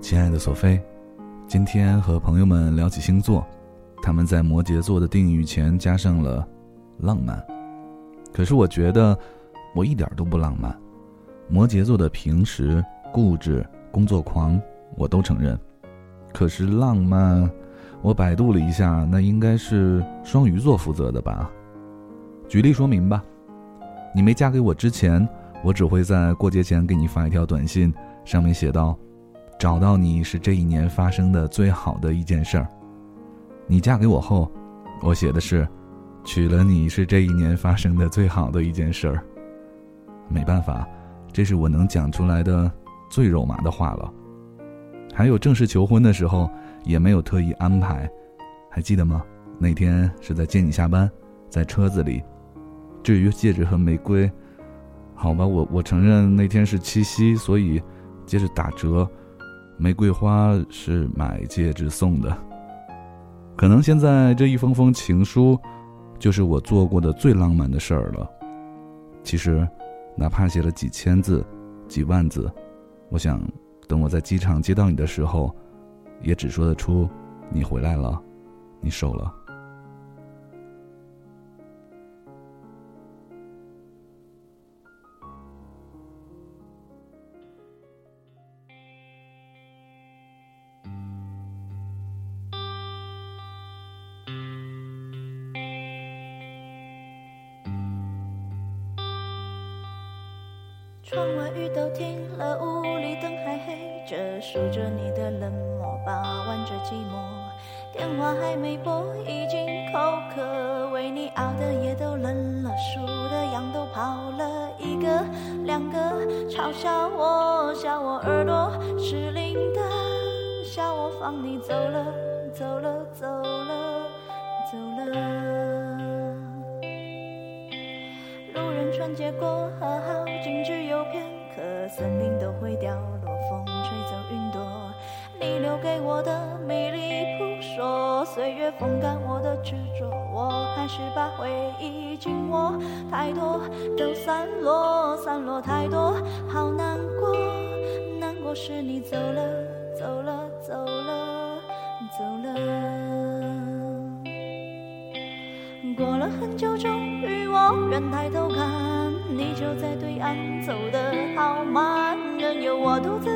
亲爱的索菲，今天和朋友们聊起星座，他们在摩羯座的定语前加上了“浪漫”，可是我觉得我一点都不浪漫。摩羯座的平时固执、工作狂，我都承认。可是浪漫，我百度了一下，那应该是双鱼座负责的吧？举例说明吧。你没嫁给我之前，我只会在过节前给你发一条短信，上面写道。找到你是这一年发生的最好的一件事儿。你嫁给我后，我写的是，娶了你是这一年发生的最好的一件事儿。没办法，这是我能讲出来的最肉麻的话了。还有正式求婚的时候，也没有特意安排，还记得吗？那天是在接你下班，在车子里。至于戒指和玫瑰，好吧，我我承认那天是七夕，所以戒指打折。玫瑰花是买戒指送的，可能现在这一封封情书，就是我做过的最浪漫的事儿了。其实，哪怕写了几千字、几万字，我想，等我在机场接到你的时候，也只说得出：“你回来了，你瘦了。”窗外雨都停了，屋里灯还黑着，数着你的冷漠，把玩着寂寞。电话还没拨，已经口渴，为你熬的夜都冷了，数的羊都跑了一个两个，嘲笑我，笑我耳朵失灵的，笑我放你走了，走了，走了，走了。路人穿街过河，好景只有片刻，森林都会凋落，你留给我的迷离扑朔，岁月风干我的执着，我还是把回忆紧握。太多都散落，散落太多，好难过，难过是你走了，走了，走了，走了。过了很久，终于我愿抬头看，你就在对岸走得好慢，任由我独自，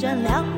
点亮